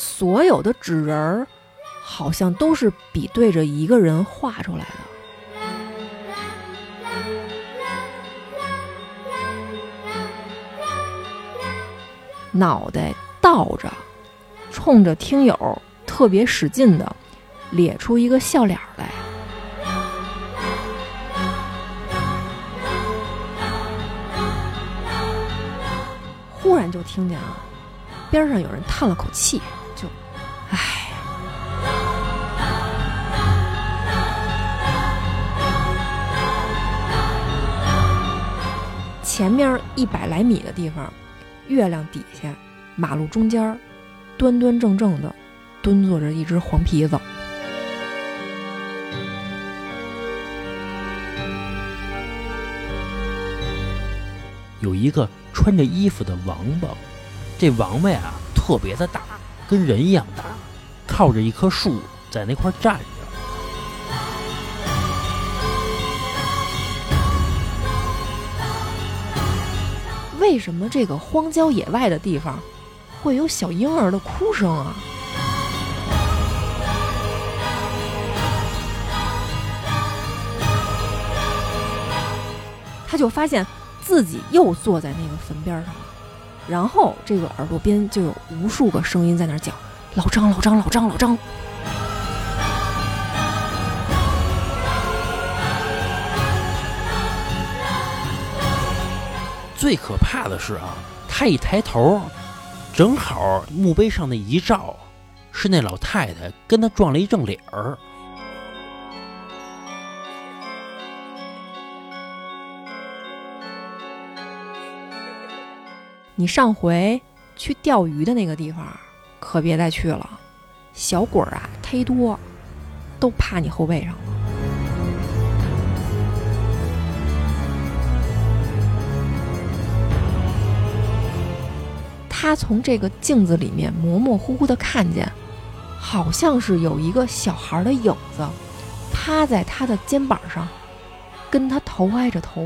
所有的纸人儿好像都是比对着一个人画出来的。脑袋倒着，冲着听友特别使劲的咧出一个笑脸来。忽然就听见啊，边上有人叹了口气，唉。前面一百来米的地方，月亮底下，马路中间，端端正正的蹲坐着一只黄皮子。有一个穿着衣服的王八，这王八呀特别的大，跟人一样大，靠着一棵树在那块站着。为什么这个荒郊野外的地方会有小婴儿的哭声啊？他就发现自己又坐在那个坟边上，然后这个耳朵边就有无数个声音在那儿叫：“老张，老张，老张，老张。”最可怕的是啊，他一抬头，正好墓碑上的遗照是那老太太跟他撞了一正脸儿。你上回去钓鱼的那个地方，可别再去了，小鬼儿啊忒多，都趴你后背上了。他从这个镜子里面模模糊糊的看见，好像是有一个小孩的影子，趴在他的肩膀上，跟他头挨着头。